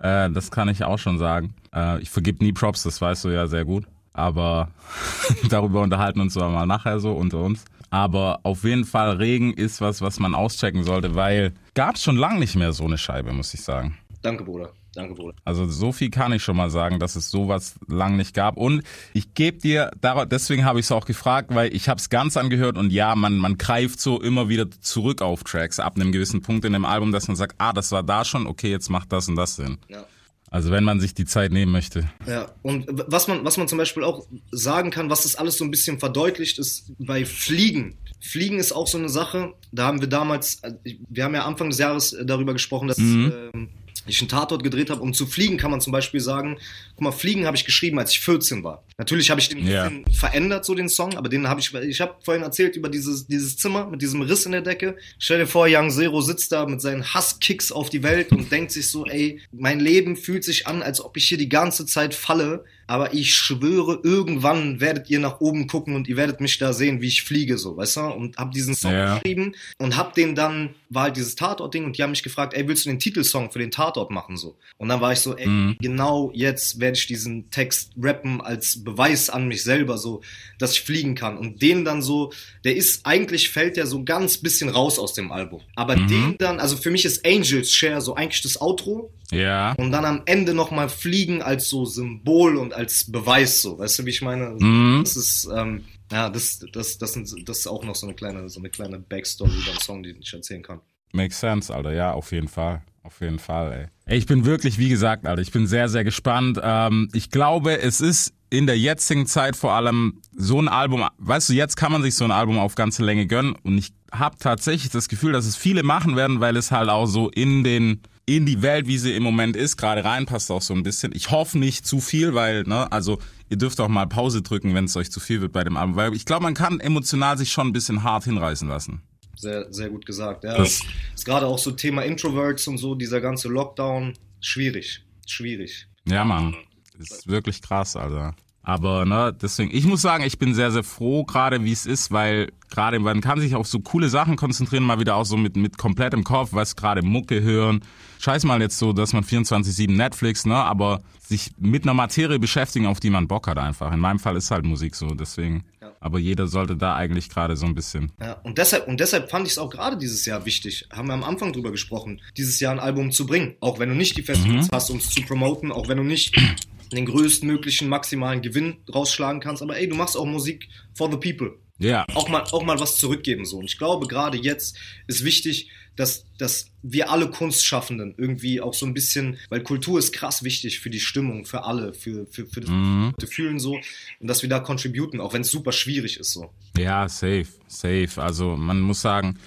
A: Äh, das kann ich auch schon sagen. Äh, ich vergib nie Props, das weißt du ja sehr gut. Aber darüber unterhalten uns wir mal nachher so unter uns. Aber auf jeden Fall Regen ist was, was man auschecken sollte, weil gab's schon lang nicht mehr so eine Scheibe, muss ich sagen.
F: Danke, Bruder. Danke, Bruder.
A: Also so viel kann ich schon mal sagen, dass es sowas lang nicht gab. Und ich gebe dir, deswegen habe ich es auch gefragt, weil ich habe es ganz angehört und ja, man, man greift so immer wieder zurück auf Tracks ab einem gewissen Punkt in dem Album, dass man sagt, ah, das war da schon, okay, jetzt macht das und das Sinn.
F: Ja.
A: Also wenn man sich die Zeit nehmen möchte.
F: Ja, und was man, was man zum Beispiel auch sagen kann, was das alles so ein bisschen verdeutlicht, ist bei Fliegen. Fliegen ist auch so eine Sache, da haben wir damals, äh, wir haben ja Anfang des Jahres äh, darüber gesprochen, dass ähm, ich einen Tatort gedreht habe. Um zu fliegen kann man zum Beispiel sagen, guck mal, Fliegen habe ich geschrieben, als ich 14 war. Natürlich habe ich den
A: Ja.
F: verändert, so den Song, aber den habe ich, ich habe vorhin erzählt über dieses, dieses Zimmer mit diesem Riss in der Decke. Stell dir vor, Young Zero sitzt da mit seinen Hasskicks auf die Welt und denkt sich so, ey, mein Leben fühlt sich an, als ob ich hier die ganze Zeit falle, aber ich schwöre, irgendwann werdet ihr nach oben gucken und ihr werdet mich da sehen, wie ich fliege, so, weißt du? Und hab diesen Song
A: Ja.
F: geschrieben und hab den dann, war halt dieses Tatort-Ding und die haben mich gefragt, ey, willst du den Titelsong für den Tatort machen, so? Und dann war ich so, ey, genau jetzt werde ich diesen Text rappen als Beweis an mich selber, so, dass ich fliegen kann. Und den dann so, der ist, eigentlich fällt der so ganz bisschen raus aus dem Album. Aber den dann, also für mich ist Angels Share so eigentlich das Outro,
A: Ja.
F: und dann am Ende nochmal fliegen als so Symbol und als Beweis, so, weißt du, wie ich meine?
A: Mhm.
F: Das ist, ähm, ja, das, das, das, sind, das ist auch noch so eine kleine, so eine kleine Backstory den Song, die ich erzählen kann.
A: Makes sense, Alter. Ja, auf jeden Fall. Auf jeden Fall, ey. ey. Ich bin wirklich, wie gesagt, Alter, ich bin sehr, sehr gespannt. Ähm, ich glaube, es ist in der jetzigen Zeit vor allem so ein Album, weißt du, jetzt kann man sich so ein Album auf ganze Länge gönnen und ich habe tatsächlich das Gefühl, dass es viele machen werden, weil es halt auch so in den in die Welt, wie sie im Moment ist, gerade reinpasst auch so ein bisschen. Ich hoffe nicht zu viel, weil, ne, also ihr dürft auch mal Pause drücken, wenn es euch zu viel wird bei dem Album, weil ich glaube, man kann emotional sich schon ein bisschen hart hinreißen lassen.
F: Sehr, sehr gut gesagt. Ja,
A: Das-
F: das ist gerade auch so Thema Introverts und so, dieser ganze Lockdown, schwierig, schwierig.
A: Ja, Mann. Ist wirklich krass, Alter. Aber ne, deswegen, ich muss sagen, ich bin sehr, sehr froh, gerade wie es ist, weil gerade man kann sich auf so coole Sachen konzentrieren, mal wieder auch so mit, mit komplettem Kopf, was gerade Mucke hören. Scheiß mal jetzt so, dass man 24-7 Netflix, ne, aber sich mit einer Materie beschäftigen, auf die man Bock hat einfach. In meinem Fall ist halt Musik so, deswegen.
F: Ja.
A: Aber jeder sollte da eigentlich gerade so ein bisschen.
F: Ja, und deshalb, und deshalb fand ich es auch gerade dieses Jahr wichtig, haben wir am Anfang drüber gesprochen, dieses Jahr ein Album zu bringen. Auch wenn du nicht die Festivals hast, um es zu promoten, auch wenn du nicht den größtmöglichen maximalen Gewinn rausschlagen kannst, aber ey, du machst auch Musik for the people.
A: Ja.
F: Auch mal, auch mal was zurückgeben so. Und ich glaube, gerade jetzt ist wichtig, dass, dass wir alle Kunstschaffenden irgendwie auch so ein bisschen, weil Kultur ist krass wichtig für die Stimmung, für alle, für, für, für das
A: Mhm.
F: Fühlen so. Und dass wir da contributen, auch wenn es super schwierig ist so.
A: Ja, safe, safe. Also man muss sagen,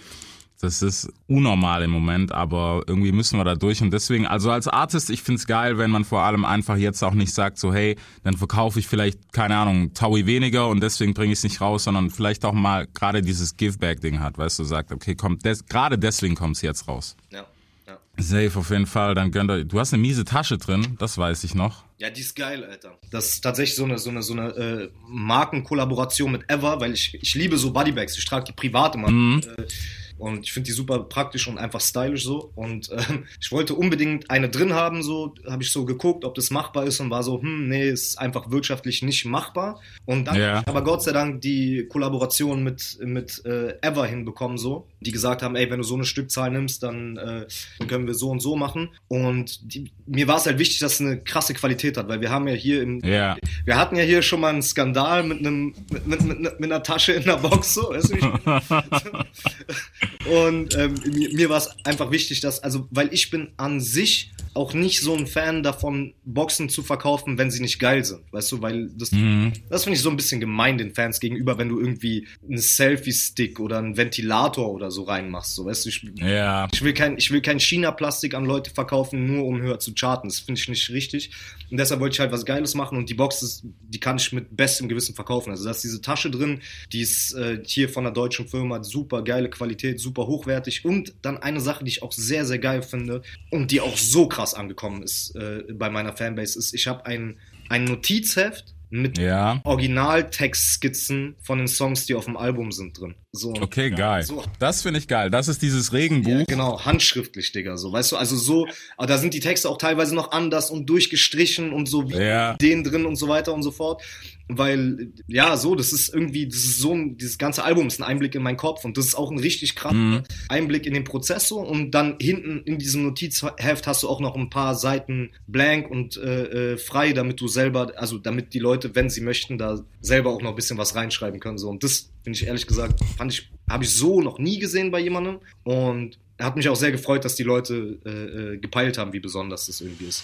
A: das ist unnormal im Moment, aber irgendwie müssen wir da durch. Und deswegen, also als Artist, ich find's geil, wenn man vor allem einfach jetzt auch nicht sagt, so hey, dann verkaufe ich vielleicht, keine Ahnung, Taui weniger und deswegen bringe ich es nicht raus, sondern vielleicht auch mal gerade dieses Give-Back-Ding hat, weißt du, sagt, okay, kommt des, gerade deswegen kommt's jetzt raus.
F: Ja. ja.
A: Safe auf jeden Fall, dann gönnt euch. Du hast eine miese Tasche drin, das weiß ich noch.
F: Ja, die ist geil, Alter. Das ist tatsächlich so eine, so eine, so eine äh, Markenkollaboration mit Ever, weil ich, ich liebe so Bodybags. Ich trage die privat immer.
A: Mhm.
F: Äh, und ich finde die super praktisch und einfach stylisch so. Und ähm, ich wollte unbedingt eine drin haben, so habe ich so geguckt, ob das machbar ist und war so, hm, nee, ist einfach wirtschaftlich nicht machbar. Und dann ich aber Gott sei Dank die Kollaboration mit, mit äh, Ever hinbekommen, so, die gesagt haben, ey, wenn du so eine Stückzahl nimmst, dann, äh, dann können wir so und so machen. Und die, mir war es halt wichtig, dass es eine krasse Qualität hat, weil wir haben ja hier im,
A: Ja.
F: wir hatten ja hier schon mal einen Skandal mit einem mit, mit, mit, mit einer Tasche in der Box so, weißt du, und ähm, mir, mir war es einfach wichtig, dass also weil ich bin an sich auch nicht so ein Fan davon Boxen zu verkaufen, wenn sie nicht geil sind, weißt du, weil das
A: Mhm.
F: das finde ich so ein bisschen gemein den Fans gegenüber, wenn du irgendwie einen Selfie Stick oder einen Ventilator oder so reinmachst, so weißt du, ich,
A: Ja.
F: ich will kein, ich will kein China-Plastik an Leute verkaufen, nur um höher zu charten. Das finde ich nicht richtig. Und deshalb wollte ich halt was Geiles machen und die Box, ist, die kann ich mit bestem Gewissen verkaufen. Also da ist diese Tasche drin, die ist äh, hier von einer deutschen Firma, super geile Qualität, super hochwertig. Und dann eine Sache, die ich auch sehr, sehr geil finde und die auch so krass angekommen ist äh, bei meiner Fanbase, ist, ich habe ein, ein Notizheft mit
A: Ja.
F: Originaltextskizzen von den Songs, die auf dem Album sind drin. So,
A: Okay, geil.
F: So.
A: Das finde ich geil. Das ist dieses Regenbuch.
F: ja, genau, handschriftlich, Digga, so, weißt du, also so, aber da sind die Texte auch teilweise noch anders und durchgestrichen und so wie
A: Ja.
F: den drin und so weiter und so fort, weil, ja, so, das ist irgendwie, das ist so ein, dieses ganze Album ist ein Einblick in meinen Kopf und das ist auch ein richtig krasser
A: Mhm.
F: Einblick in den Prozessor und dann hinten in diesem Notizheft hast du auch noch ein paar Seiten blank und äh, äh, frei, damit du selber, also damit die Leute, wenn sie möchten, da selber auch noch ein bisschen was reinschreiben können, so, und das, finde ich ehrlich gesagt, fand ich, habe ich so noch nie gesehen bei jemandem und hat mich auch sehr gefreut, dass die Leute äh, äh, gepeilt haben, wie besonders das irgendwie ist.